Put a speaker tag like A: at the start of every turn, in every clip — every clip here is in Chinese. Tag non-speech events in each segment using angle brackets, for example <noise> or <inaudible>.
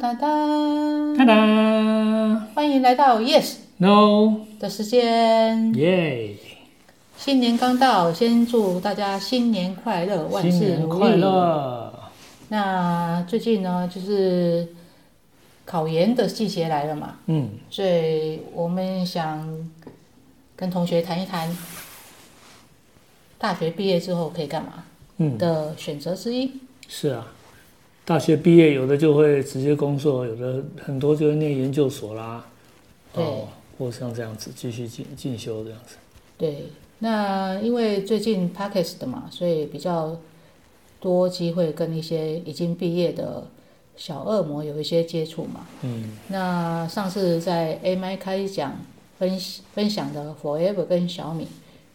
A: 哒哒哒哒，欢迎来到
B: Yes，No，
A: 的时间。
B: 耶！
A: 新年刚到，先祝大家新年快乐，万事如意。
B: 年快乐！
A: 那最近呢，就是考研的季节来了嘛，
B: 嗯，
A: 所以我们想跟同学谈一谈，大学毕业之后可以干嘛
B: 嗯，
A: 的选择之一。
B: 是啊，大学毕业有的就会直接工作，有的很多就会念研究所啦，哦，或像这样子继续进进修这样子。
A: 对，那因为最近 p a c k e s 的嘛，所以比较多机会跟一些已经毕业的小恶魔有一些接触嘛。
B: 嗯
A: 那上次在 AMI 开讲分分享的 Forever 跟小米，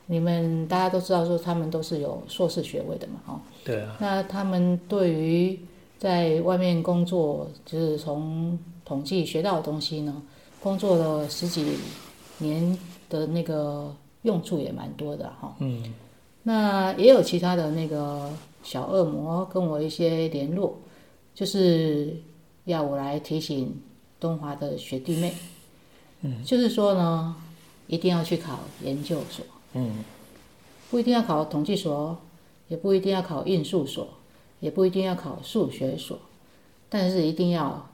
A: 你们大家都知道说他们都是有硕士学位的嘛，哈。
B: 对啊，
A: 那他们对于在外面工作，就是从统计学到的东西呢，工作了十几年的那个用处也蛮多的哈。
B: 嗯
A: 那也有其他的那个小恶魔跟我一些联络，就是要我来提醒东华的学弟妹，嗯，就是说呢，一定要去考研究所，
B: 嗯
A: 不一定要考统计所，也不一定要考应数所，也不一定要考数学所，但是一定要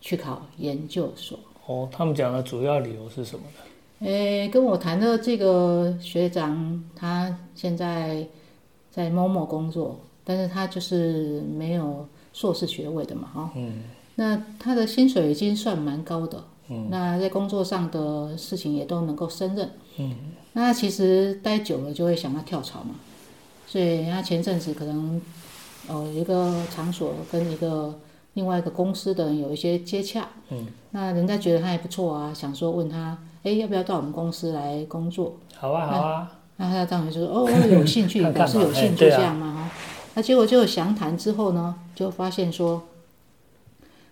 A: 去考研究所。
B: 哦，他们讲的主要理由是什么呢？
A: 诶，跟我谈的这个学长，他现在在某某工作，但是他就是没有硕士学位的嘛，哈、
B: 嗯
A: 那他的薪水已经算蛮高的，
B: 嗯
A: 那在工作上的事情也都能够胜任。
B: 嗯
A: 那其实待久了就会想要跳槽嘛，所以他前阵子可能哦一个场所跟一个另外一个公司的人有一些接洽，
B: 嗯，
A: 那人家觉得他还不错啊，想说问他，哎，要不要到我们公司来工作？
B: 好啊好啊，
A: 那他当然就说哦，我有兴趣，表示有兴趣这样嘛哈。那结果就详谈之后呢，就发现说，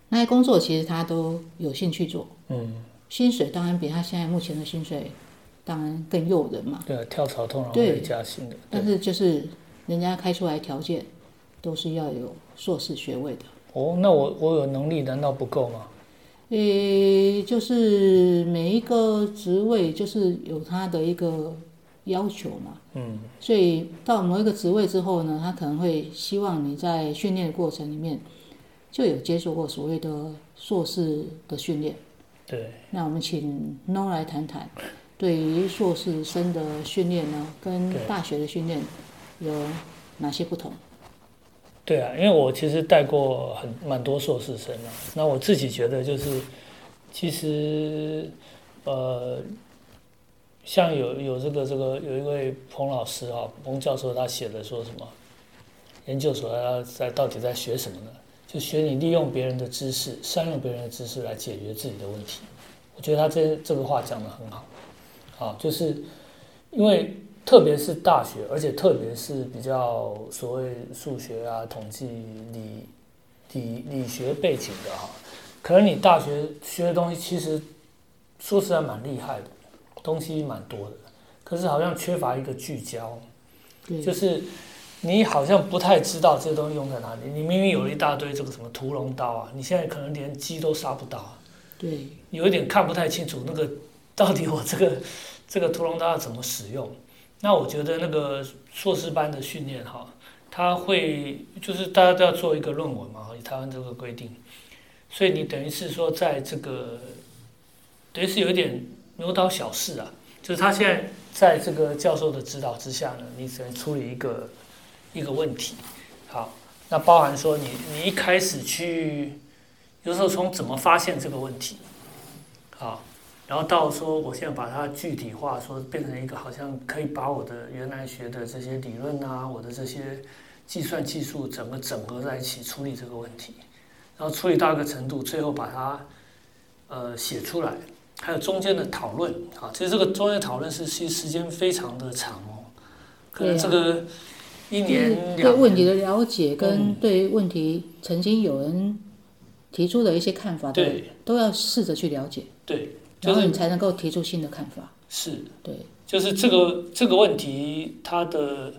A: 那些工作其实他都有兴趣做，
B: 嗯，
A: 薪水当然比他现在目前的薪水当然更诱人嘛。
B: 对啊，跳槽通常
A: 对
B: 会加薪的。
A: 但是就是人家开出来条件都是要有硕士学位的。
B: 哦，那我我有能力难道不够吗？
A: 诶，就是每一个职位就是有他的一个要求嘛，
B: 嗯
A: 所以到某一个职位之后呢，他可能会希望你在训练的过程里面就有接受过所谓的硕士的训练。
B: 对，
A: 那我们请 No 来谈谈，对于硕士生的训练呢，跟大学的训练有哪些不同？
B: 对啊，因为我其实带过很蛮多硕士生啊，那我自己觉得就是，其实呃，像有有这个这个有一位彭老师啊，彭教授他写的说什么，研究所他在到底在学什么呢？就学你利用别人的知识，善用别人的知识来解决自己的问题。我觉得他这这个话讲的很好，啊，就是因为特别是大学，而且特别是比较所谓数学啊、统计、理理理学背景的哈，可能你大学学的东西其实说实在蛮厉害的，东西蛮多的，可是好像缺乏一个聚焦，就是你好像不太知道这些东西用在哪里。你明明有一大堆这个什么屠龙刀啊，你现在可能连鸡都杀不到啊，
A: 对，
B: 有一点看不太清楚那个到底我这个这个屠龙刀要怎么使用。那我觉得那个硕士班的训练哈，他会就是大家都要做一个论文嘛，以台湾这个规定，所以你等于是说在这个等于是有一点牛刀小试啊，就是他现在在这个教授的指导之下呢，你只能处理一个一个问题。好，那包含说你你一开始去，有时候从怎么发现这个问题，好，然后到说我现在把它具体化，说变成一个好像可以把我的原来学的这些理论啊，我的这些计算技术整个整合在一起处理这个问题，然后处理到一个程度，最后把它呃写出来，还有中间的讨论啊，其实这个中间讨论是其实时间非常的长哦，可能这个一
A: 就是
B: 年两
A: 对问题，的了解跟对问题曾经有人提出的一些看法，
B: 对。
A: 都要试着去了解，
B: 对，就是
A: 然后你才能够提出新的看法。
B: 是。
A: 对，
B: 就是这个这个问题，它的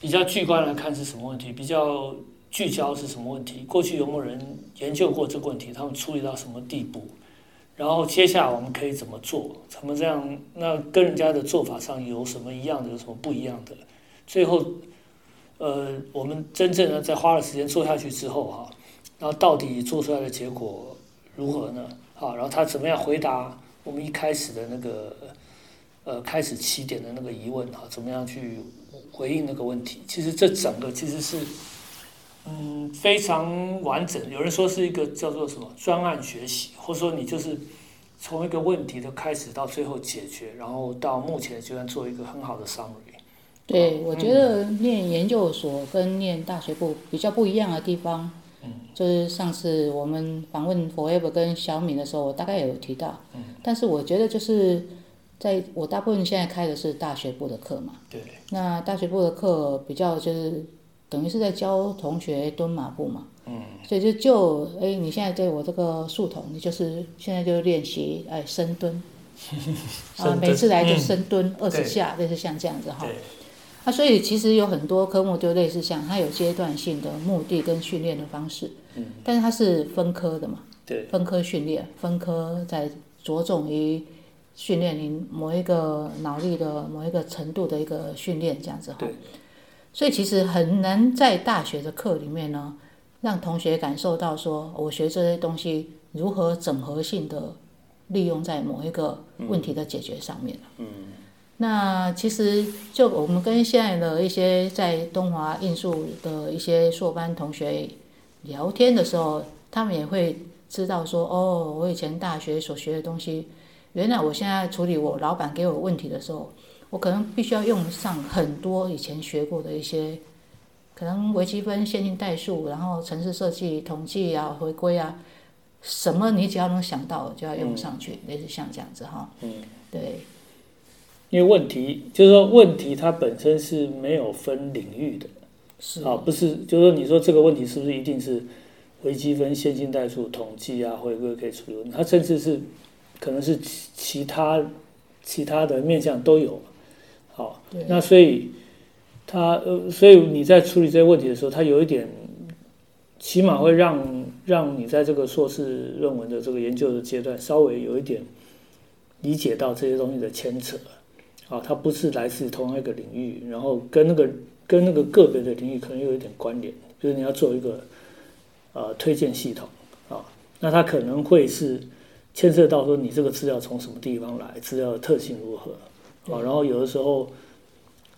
B: 比较巨观来看是什么问题？比较聚焦是什么问题？过去有没有人研究过这个问题？他们处理到什么地步？然后接下来我们可以怎么做？怎么这样？那跟人家的做法上有什么一样的？有什么不一样的？最后，呃，我们真正的在花了时间做下去之后哈，然后到底做出来的结果如何呢？好，然后他怎么样回答我们一开始的那个呃开始起点的那个疑问哈？怎么样去回应那个问题？其实这整个其实是。嗯，非常完整。有人说是一个叫做什么专案学习，或者说你就是从一个问题的开始到最后解决，然后到目前阶段做一个很好的 summary。
A: 对，我觉得念研究所跟念大学部比较不一样的地方，嗯，就是上次我们访问 Forever 跟小米的时候，我大概有提到，嗯，但是我觉得就是在我大部分现在开的是大学部的课嘛，
B: 对，
A: 那大学部的课比较就是。等于是在教同学蹲马步嘛，嗯，所以就就哎，你现在对我这个树筒，你就是现在就练习哎深蹲，<laughs> 啊，每次来就深蹲。二十下，类似像这样子哈。啊，所以其实有很多科目就类似像它有阶段性的目的跟训练的方式，嗯，但是它是分科的嘛，
B: 对，
A: 分科训练，分科在着重于训练你某一个脑力的某一个程度的一个训练这样子哈。所以其实很难在大学的课里面呢，让同学感受到说，我学这些东西如何整合性的利用在某一个问题的解决上面。嗯，那其实就我们跟现在的一些在东华应数的一些硕班同学聊天的时候，他们也会知道说，哦，我以前大学所学的东西，原来我现在处理我老板给我问题的时候。我可能必须要用上很多以前学过的一些，可能微积分、线性代数，然后城市设计、统计啊、回归啊，什么你只要能想到就要用上去，类似像这样子哈。嗯，对。
B: 因为问题就是说，问题它本身是没有分领域的，
A: 是
B: 啊，不是，就是说，你说这个问题是不是一定是微积分、线性代数、统计啊、回归可以处理？它甚至是可能是其其他其他的面向都有。好，那所以它呃，所以你在处理这些问题的时候，它有一点，起码会让让你在这个硕士论文的这个研究的阶段，稍微有一点理解到这些东西的牵扯。啊，它不是来自同一个领域，然后跟那个跟那个个别的领域可能有一点关联。就是你要做一个呃推荐系统啊，那它可能会是牵涉到说你这个资料从什么地方来，资料的特性如何。啊，然后有的时候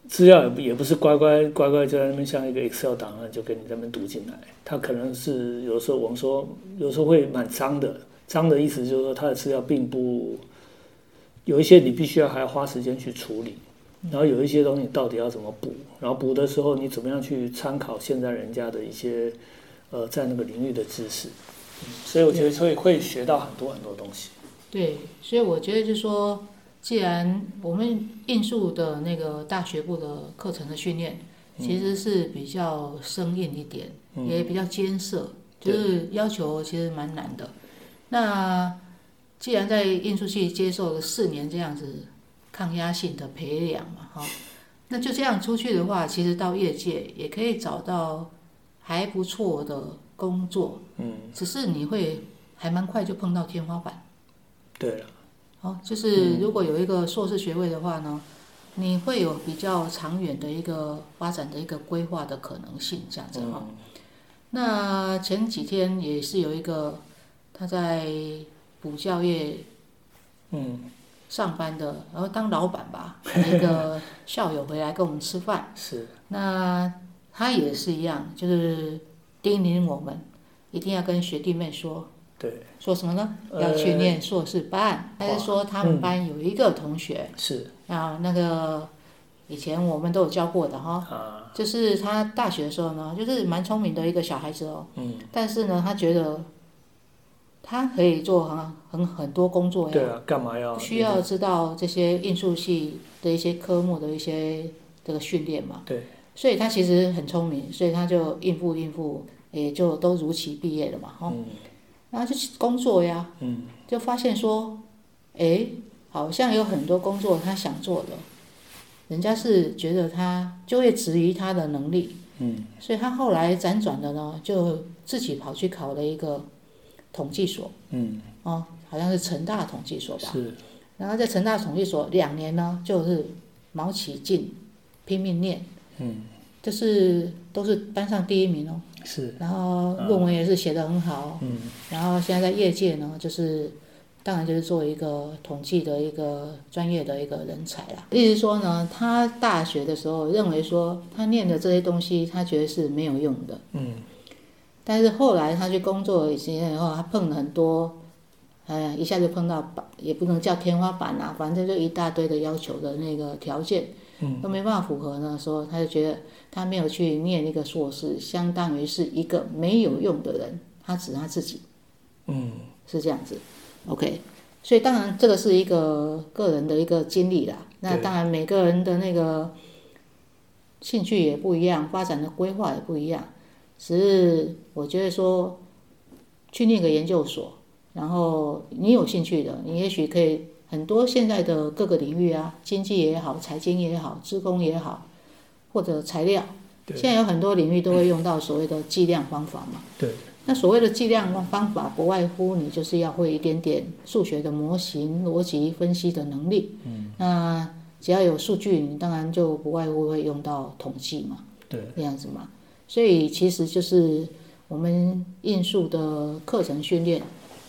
B: 资料也不也不是乖乖乖乖就在那边像一个 Excel 档案就给你那边读进来，它可能是有时候我们说有时候会蛮脏的，脏的意思就是说它的资料并不有一些你必须要还要花时间去处理，然后有一些东西到底要怎么补，然后补的时候你怎么样去参考现在人家的一些呃在那个领域的知识，所以我觉得会会学到很多很多东西。
A: 对，所以我觉得就是说。既然我们印数的那个大学部的课程的训练，其实是比较生硬一点，也比较艰涩，就是要求其实蛮难的。那既然在运输系接受了四年这样子抗压性的培养嘛，哈，那就这样出去的话，其实到业界也可以找到还不错的工作。嗯，只是你会还蛮快就碰到天花板。
B: 对了。
A: 好，就是如果有一个硕士学位的话呢，你会有比较长远的一个发展的一个规划的可能性，这样子哈。那前几天也是有一个他在补教业，嗯，上班的，然后当老板吧，一个校友回来跟我们吃饭，<laughs>
B: 是，
A: 那他也是一样，就是叮咛我们一定要跟学弟妹说。
B: 对，
A: 说什么呢？要去念硕士班，还是说他们班有一个同学
B: 是
A: 啊？那个以前我们都有教过的哈，就是他大学的时候呢，就是蛮聪明的一个小孩子哦。嗯。但是呢，他觉得他可以做很很很多工作呀。
B: 对啊，干嘛要？
A: 需要知道这些应数系的一些科目的一些这个训练嘛？
B: 对。
A: 所以他其实很聪明，所以他就应付应付，也就都如期毕业了嘛。嗯。然后就去工作呀，嗯就发现说，哎，好像有很多工作他想做的，人家是觉得他就业质疑他的能力，嗯，所以他后来辗转的呢，就自己跑去考了一个统计所，嗯，哦，好像是成大统计所吧，
B: 是。
A: 然后在成大统计所两年呢，就是毛起劲，拼命念，嗯，就是都是班上第一名哦，
B: 是。
A: 然后论文也是写得很好，
B: 嗯，
A: 然后现在在业界呢，就是。当然就是做一个统计的一个专业的一个人才啦。意思说呢，他大学的时候认为说他念的这些东西，他觉得是没有用的。
B: 嗯。
A: 但是后来他去工作几年以后，他碰了很多，哎，一下就碰到板，也不能叫天花板啊，反正就一大堆的要求的那个条件，
B: 嗯，
A: 都没办法符合呢。说他就觉得他没有去念那个硕士，相当于是一个没有用的人。他指他自己，
B: 嗯，
A: 是这样子。OK，所以当然这个是一个个人的一个经历啦。那当然每个人的那个兴趣也不一样，发展的规划也不一样。只是我觉得说，去念个研究所，然后你有兴趣的，你也许可以很多现在的各个领域啊，经济也好，财经也好，职工也好，或者材料，现在有很多领域都会用到所谓的计量方法嘛。
B: 对。
A: 那所谓的计量方法，不外乎你就是要会一点点数学的模型、逻辑分析的能力。
B: 嗯。
A: 那只要有数据，你当然就不外乎会用到统计嘛。
B: 对。
A: 这样子嘛，所以其实就是我们应数的课程训练，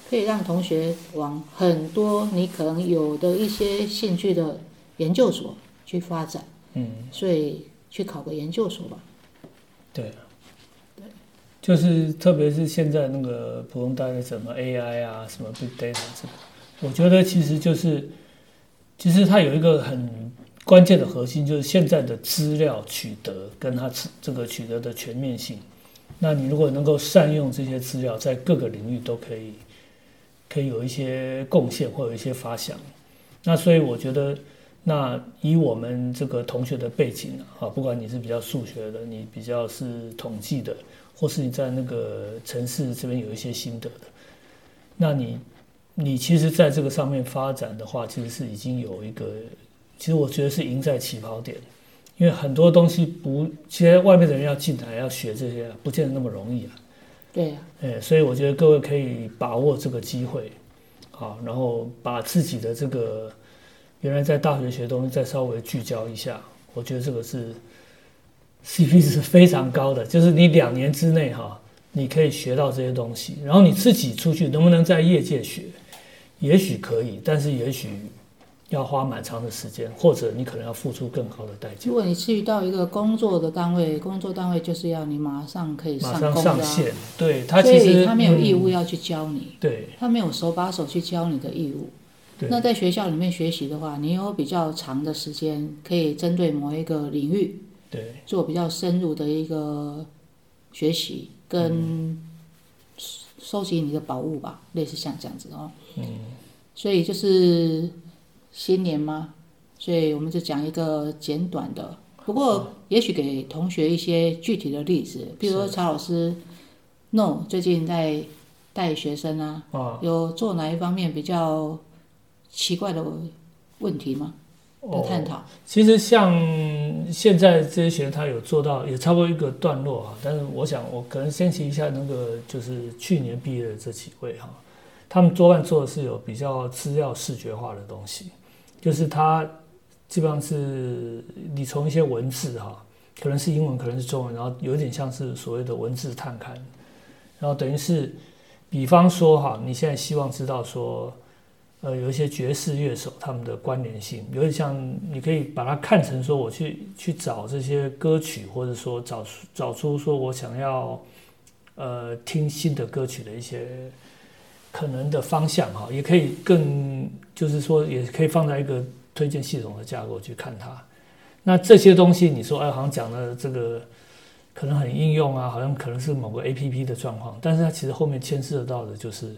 A: 可以让同学往很多你可能有的一些兴趣的研究所去发展。
B: 嗯。
A: 所以去考个研究所吧。
B: 对。对就是特别是现在那个普通大学什么 AI 啊，什么 Big Data 这个，我觉得其实就是，其实它有一个很关键的核心，就是现在的资料取得跟它这个取得的全面性。那你如果能够善用这些资料，在各个领域都可以，可以有一些贡献或有一些发想。那所以我觉得，那以我们这个同学的背景啊，不管你是比较数学的，你比较是统计的。或是你在那个城市这边有一些心得的，那你，你其实在这个上面发展的话，其实是已经有一个，其实我觉得是赢在起跑点，因为很多东西不，其实外面的人要进来要学这些，不见得那么容易啊。
A: 对呀。
B: 哎，所以我觉得各位可以把握这个机会，好，然后把自己的这个原来在大学学东西再稍微聚焦一下，我觉得这个是。CP 值是非常高的，就是你两年之内哈，你可以学到这些东西，然后你自己出去能不能在业界学，也许可以，但是也许要花蛮长的时间，或者你可能要付出更高的代价。
A: 如果你去到一个工作的单位，工作单位就是要你马上可以
B: 马上
A: 上
B: 线，对他其实
A: 他没有义务要去教你，
B: 对，
A: 他没有手把手去教你的义务。那在学校里面学习的话，你有比较长的时间可以针对某一个领域。
B: 对，
A: 做比较深入的一个学习跟收集你的宝物吧，类似像这样子哦。
B: 嗯。
A: 所以就是新年吗，所以我们就讲一个简短的，不过也许给同学一些具体的例子，比如说曹老师，no 最近在带学生啊，有做哪一方面比较奇怪的问题吗？的探讨，
B: 其实像现在这些学生，他有做到也差不多一个段落啊。但是我想，我可能先提一下那个，就是去年毕业的这几位哈，他们多半做的是有比较资料视觉化的东西，就是它基本上是你从一些文字哈，可能是英文，可能是中文，然后有点像是所谓的文字探勘，然后等于是，比方说哈，你现在希望知道说。呃，有一些爵士乐手，他们的关联性有点像，你可以把它看成说，我去去找这些歌曲，或者说找找出说我想要呃听新的歌曲的一些可能的方向哈，也可以更就是说，也可以放在一个推荐系统的架构去看它。那这些东西，你说哎，好像讲的这个可能很应用啊，好像可能是某个 A P P 的状况，但是它其实后面牵涉到的就是。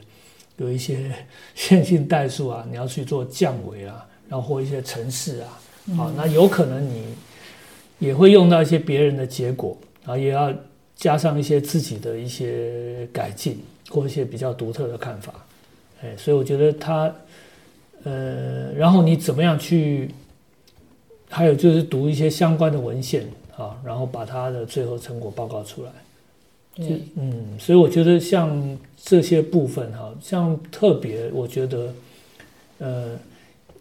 B: 有一些 <laughs> 线性代数啊，你要去做降维啊，然后或一些程式啊，好，那有可能你也会用到一些别人的结果，然后也要加上一些自己的一些改进或一些比较独特的看法，哎，所以我觉得他，呃，然后你怎么样去，还有就是读一些相关的文献啊，然后把他的最后成果报告出来。
A: 对，
B: 嗯，所以我觉得像这些部分哈，像特别，我觉得，呃，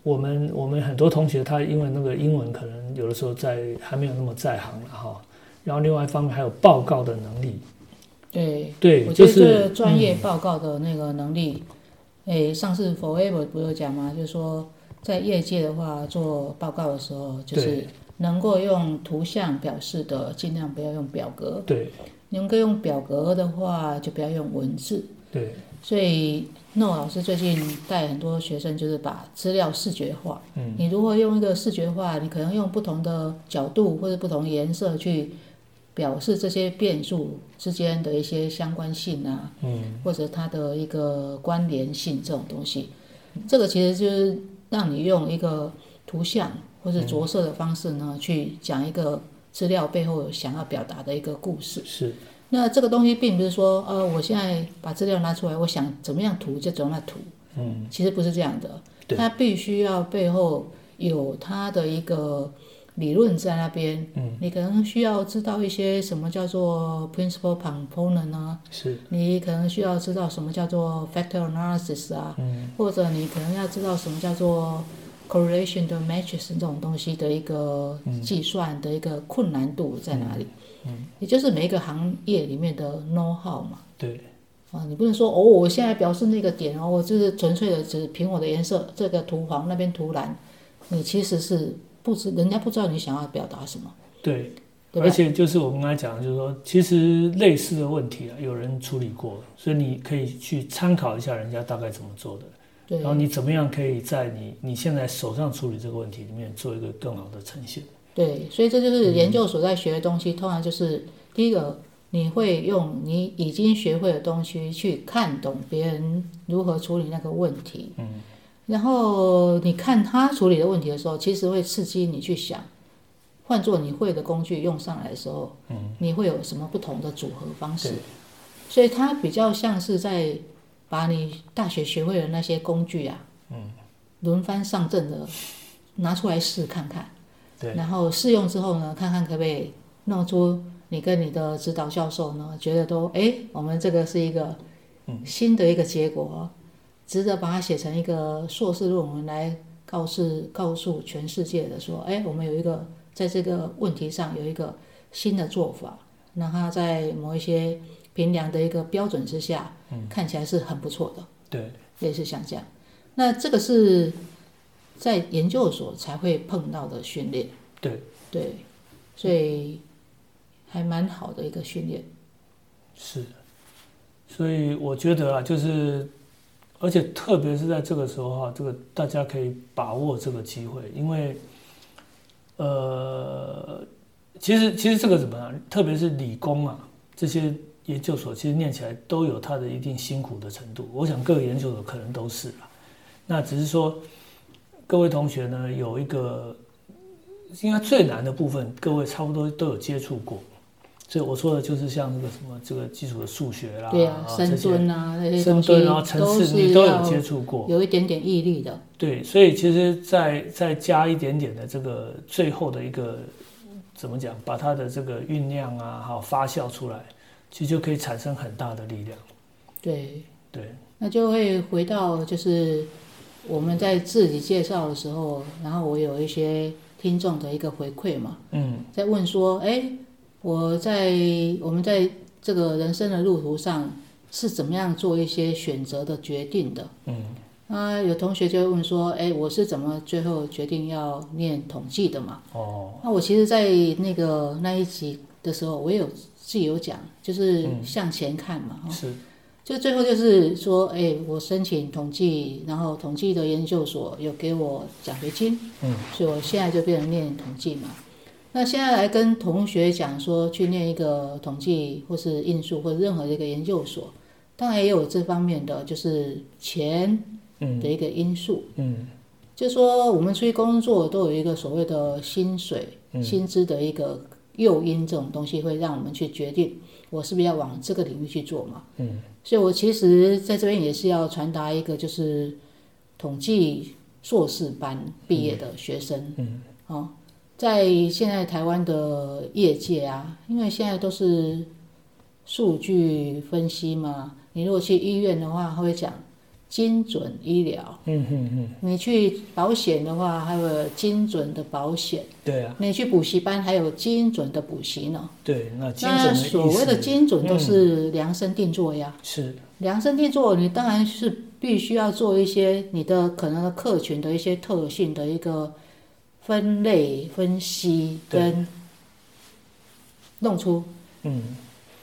B: 我们我们很多同学他因为那个英文可能有的时候在还没有那么在行了哈，然后另外一方面还有报告的能力。
A: 对，
B: 对，
A: 我觉得
B: 就是
A: 这专业报告的那个能力，诶，上次 Forever 不是讲吗？就是说在业界的话，做报告的时候，就是能够用图像表示的，尽量不要用表格；
B: 对
A: 能够用表格的话，就不要用文字。
B: 对，
A: 所以诺老师最近带很多学生，就是把资料视觉化。
B: 嗯，
A: 你如何用一个视觉化？你可能用不同的角度或者不同颜色去表示这些变数之间的一些相关性啊，
B: 嗯，
A: 或者它的一个关联性这种东西。这个其实就是让你用一个图像或者着色的方式呢，去讲一个资料背后想要表达的一个故事。
B: 是，
A: 那这个东西并不是说，呃，我现在把资料拿出来，我想怎么样涂就怎么样涂，
B: 嗯，
A: 其实不是这样的。
B: 对
A: 它必须要背后有它的一个理论在那边。
B: 嗯，
A: 你可能需要知道一些什么叫做 principal component 啊，
B: 是，
A: 你可能需要知道什么叫做 factor analysis 啊，
B: 嗯，
A: 或者你可能要知道什么叫做 correlation 的 matrix 这种东西的一个计算的一个困难度在哪里。
B: 嗯，
A: 也就是每一个行业里面的 know how 嘛。
B: 对，
A: 啊，你不能说哦，我现在表示那个点哦，我就是纯粹的只凭我的颜色，这个涂黄，那边涂蓝，你其实是不知人家不知道你想要表达什么，
B: 对。而且就是我们刚才讲的，就是说，其实类似的问题啊，有人处理过，所以你可以去参考一下人家大概怎么做的，
A: 对
B: 然后你怎么样可以在你你现在手上处理这个问题里面做一个更好的呈现。
A: 对，所以这就是研究所在学的东西，通常就是第一个，你会用你已经学会的东西去看懂别人如何处理那个问题，
B: 嗯，
A: 然后你看他处理的问题的时候，其实会刺激你去想，换做你会的工具用上来的时候，
B: 嗯，
A: 你会有什么不同的组合方式？所以它比较像是在把你大学学会的那些工具啊，
B: 嗯，
A: 轮番上阵的拿出来试看看。
B: 对，
A: 然后试用之后呢，看看可不可以弄出你跟你的指导教授呢，觉得都哎，我们这个是一个新的一个结果，值得把它写成一个硕士论文来告诉告诉全世界的说，哎，我们有一个在这个问题上有一个新的做法，让它在某一些评量的一个标准之下，看起来是很不错的，
B: 对，
A: 类似像这样。那这个是在研究所才会碰到的训练。
B: 对，
A: 对，所以还蛮好的一个训练。
B: 是。所以我觉得啊，就是，而且特别是在这个时候哈、这个大家可以把握这个机会，因为，呃，其实其实这个怎么样？特别是理工啊这些研究所，其实念起来都有它的一定辛苦的程度。我想各个研究所可能都是啦。那只是说，各位同学呢，有一个应该最难的部分，各位差不多都有接触过。所以我说的就是像这个什么这个基础的数学啦，
A: 对啊，深蹲啊那些
B: 深蹲啊、程式
A: 都是
B: 你都有接触过。
A: 有一点点毅力的。
B: 对，所以其实再再加一点点的这个最后的一个怎么讲，把它的这个酝酿啊，好发酵出来，其实就可以产生很大的力量。
A: 对，
B: 对，
A: 那就会回到就是我们在自己介绍的时候，然后我有一些听众的一个回馈嘛，
B: 嗯
A: 在问说，哎，我在我们在这个人生的路途上是怎么样做一些选择的决定的？
B: 嗯
A: 啊，有同学就会问说，哎，我是怎么最后决定要念统计的嘛？
B: 哦，
A: 那我其实，在那个那一集的时候，我也有自己有讲，就是向前看嘛，哈、
B: 是，
A: 就最后就是说，哎，我申请统计，然后统计的研究所有给我奖学金，
B: 嗯，
A: 所以我现在就变成念统计嘛。那现在来跟同学讲说，去念一个统计或是印数或者任何的一个研究所，当然也有这方面的，就是钱
B: 嗯。
A: 的一个因素。
B: 嗯。
A: 就说我们出去工作都有一个所谓的薪水、薪资的一个诱因，这种东西会让我们去决定我是不是要往这个领域去做嘛。
B: 嗯，
A: 所以我其实在这边也是要传达一个，就是统计硕士班毕业的学生，
B: 嗯，
A: 哦，在现在台湾的业界啊，因为现在都是数据分析嘛，你如果去医院的话，他会讲精准医疗。
B: 嗯嗯嗯，
A: 你去保险的话，还有精准的保险。
B: 对啊，
A: 你去补习班，还有精准的补习呢。
B: 对，那精准
A: 那所谓的精准都
B: 嗯
A: 是量身定做呀。
B: 是
A: 量身定做，你当然是必须要做一些你的可能的客群的一些特性的一个分类分析，跟弄出
B: 嗯，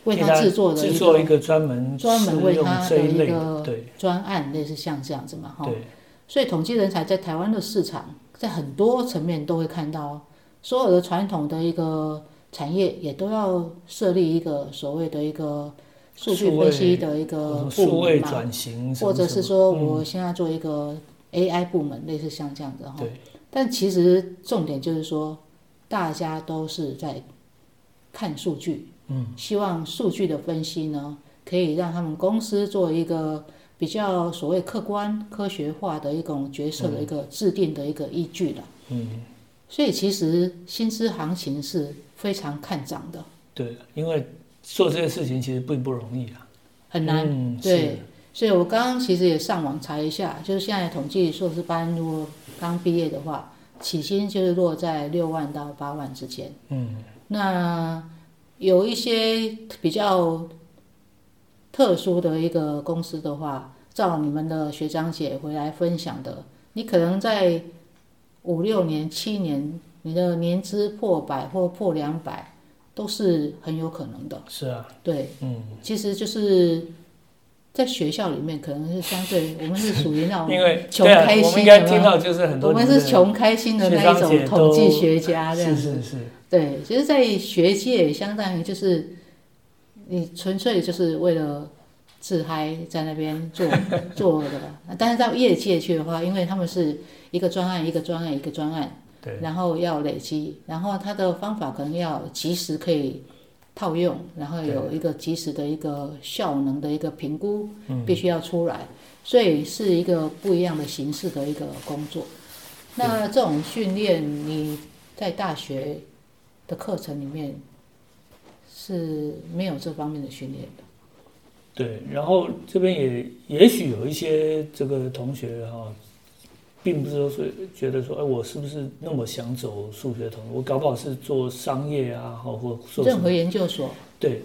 A: 为他制作的
B: 制
A: 一个
B: 作一个专门
A: 专门为他的
B: 一
A: 个专案，类似像这样子嘛，哈。
B: 对。
A: 所以统计人才在台湾的市场，在很多层面都会看到，所有的传统的一个产业也都要设立一个所谓的一个数据分析的一个部
B: 位
A: 门嘛，或者是说
B: 嗯。
A: 我现在做一个 AI 部门，类似像这样子哈。
B: 对
A: 但其实重点就是说，大家都是在看数据，
B: 嗯，
A: 希望数据的分析呢，可以让他们公司做一个比较所谓客观、科学化的一种决策的一个制定的一个依据了。
B: 嗯
A: 所以其实薪资行情是非常看涨的，
B: 对，因为做这些事情其实并不容易啊，
A: 很难。
B: 嗯
A: 对，所以我刚刚其实也上网查一下，就是现在统计硕士班如果刚毕业的话，起薪就是落在六万到八万之间。
B: 嗯
A: 那有一些比较特殊的一个公司的话，照你们的学长姐回来分享的，你可能在五六年、七年，你的年资破百或破两百，都是很有可能的。
B: 是啊，
A: 对，
B: 嗯，
A: 其实就是在学校里面，可能是相对我们是属于那种
B: 因为
A: 穷
B: 对啊，我们
A: 开心
B: 应该听
A: 有没有
B: 到就是很多
A: 我们是穷开心的那一种统计学家这样子。
B: 是是是，
A: 对，其实，在学界相当于就是你纯粹就是为了自嗨在那边做 <laughs> 做的，但是到业界去的话，因为他们是一个专案一个专案一个专案，
B: 对
A: 然后要累积，然后他的方法可能要及时可以套用，然后有一个及时的一个效能的一个评估，
B: 嗯
A: 必须要出来，所以是一个不一样的形式的一个工作。那这种训练，你在大学的课程里面是没有这方面的训练的。
B: 对，然后这边也也许有一些这个同学哈、并不是说是觉得说，哎，我是不是那么想走数学同？我搞不好是做商业啊，哈，或做
A: 任何研究所，
B: 对，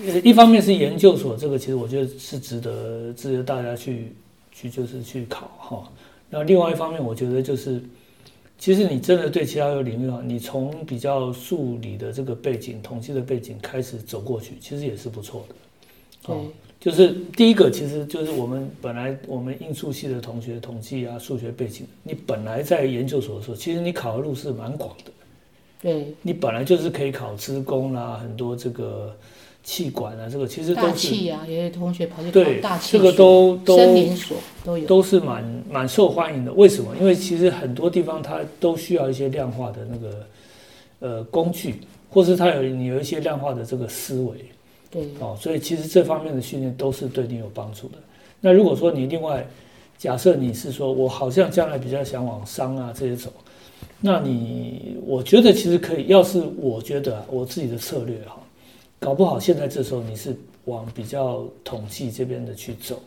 B: 呃一方面是研究所，这个其实我觉得是值得值得大家去去就是去考哈。那另外一方面，我觉得就是，其实你真的对其他的领域啊，你从比较数理的这个背景、统计的背景开始走过去，其实也是不错的。
A: 对
B: 哦，就是第一个，其实就是我们本来我们应数系的同学，统计啊、数学背景，你本来在研究所的时候，其实你考的路是蛮广的。
A: 对，
B: 你本来就是可以考资工啦，很多这个气管啊，这个其实
A: 大
B: 都是
A: 气啊，有些同学跑去考
B: 对
A: 大，气
B: 这个都都
A: 森林所都有。
B: 都是蛮蛮受欢迎的。为什么？因为其实很多地方它都需要一些量化的那个呃工具，或是它有你有一些量化的这个思维
A: 对，
B: 哦，所以其实这方面的训练都是对你有帮助的。那如果说你另外假设你是说我好像将来比较想往商啊这些走，那你我觉得其实可以，要是我觉得、我自己的策略哈，搞不好现在这时候你是往比较统计这边的去走，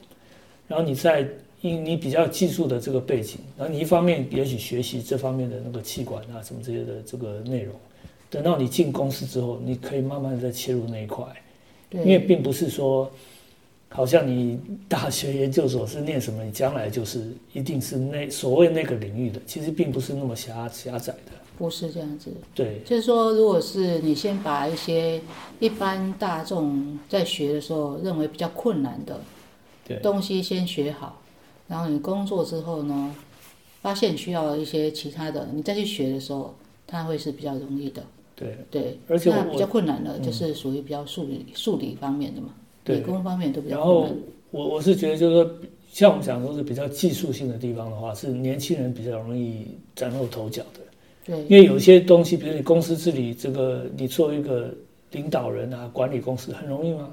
B: 然后你在因你比较技术的这个背景，然后你一方面也许学习这方面的那个气管啊什么这些的这个内容，等到你进公司之后，你可以慢慢的再切入那一块。
A: 对，
B: 因为并不是说，好像你大学研究所是念什么，你将来就是一定是那所谓那个领域的，其实并不是那么狭狭窄的。
A: 不是这样子。
B: 对，
A: 就是说，如果是你先把一些一般大众在学的时候认为比较困难的
B: 对
A: 东西先学好，然后你工作之后呢，发现需要一些其他的，你再去学的时候，它会是比较容易的。
B: 对，
A: 对，
B: 而且我
A: 比较困难的就是属于比较数理数理方面的嘛，
B: 对
A: 理工方面都比较
B: 然后。我我是觉得就是说，像我们讲说是比较技术性的地方的话，是年轻人比较容易崭露头角的。
A: 对
B: 因为有些东西，比如你公司治理这个，你做一个领导人啊，管理公司很容易吗？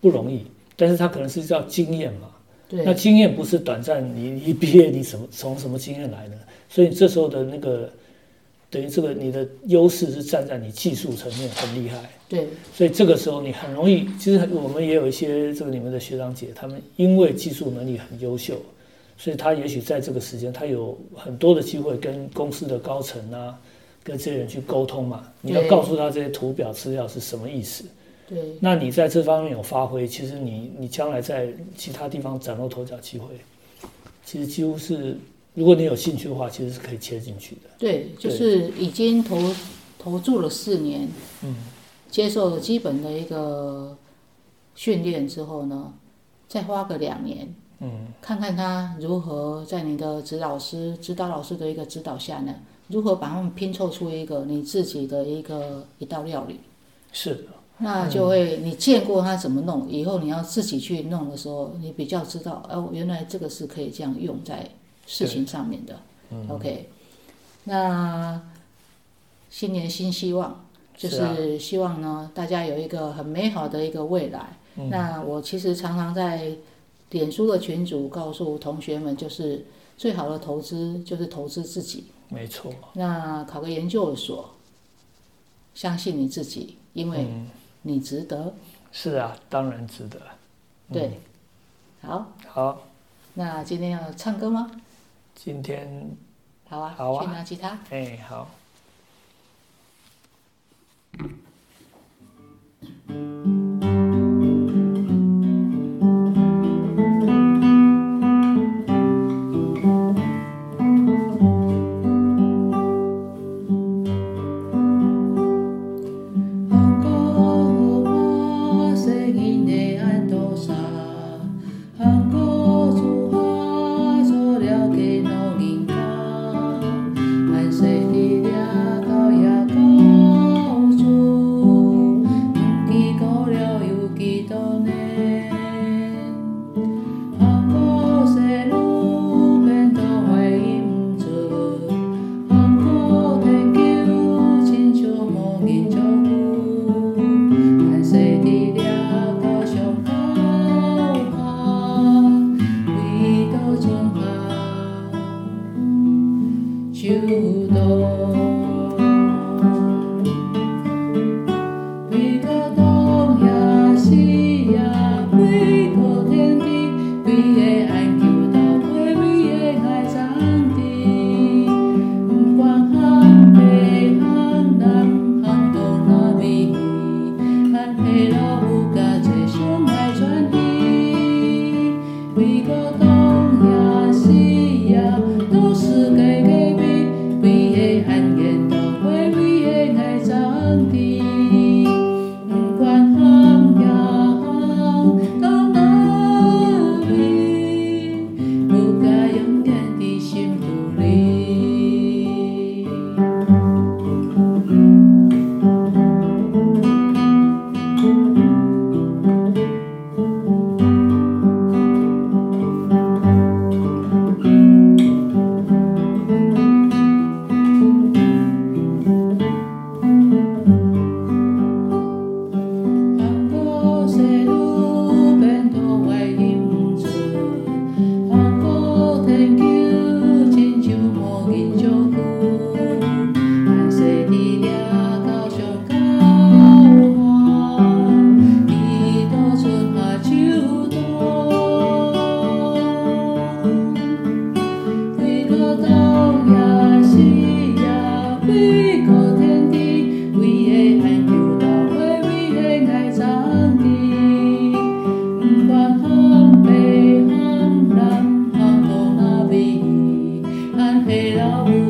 B: 不容易，但是他可能是叫经验嘛。那
A: 对
B: 经验不是短暂，你一毕业你什么从什么经验来呢？所以这时候的那个等于这个你的优势是站在你技术层面很厉害。
A: 对，
B: 所以这个时候你很容易，其实我们也有一些这个你们的学长姐，他们因为技术能力很优秀，所以他也许在这个时间，他有很多的机会跟公司的高层啊，跟这些人去沟通嘛。你要告诉他这些图表资料是什么意思。
A: 对。
B: 那你在这方面有发挥，其实你你将来在其他地方崭露头角机会，其实几乎是，如果你有兴趣的话，其实是可以切进去的。
A: 对，就是已经投投注了四年。嗯。接受了基本的一个训练之后呢，再花个两年，嗯，看看他如何在你的指导师、指导老师的一个指导下呢，如何把他们拼凑出一个你自己的一个一道料理。
B: 是的。
A: 那就会你见过他怎么弄，以后你要自己去弄的时候，你比较知道，哦，原来这个是可以这样用在事情上面的。OK，那新年新希望。就是希望呢，大家有一个很美好的一个未来。那我其实常常在脸书的群组告诉同学们，就是最好的投资就是投资自己。
B: 没错。
A: 那考个研究所，相信你自己，因为你值得。
B: 是啊，当然值得。
A: 对。好。
B: 好。
A: 那今天要唱歌吗？
B: 今天。
A: 好啊。
B: 好啊。
A: 去拿吉他。
B: 哎，好。Oh.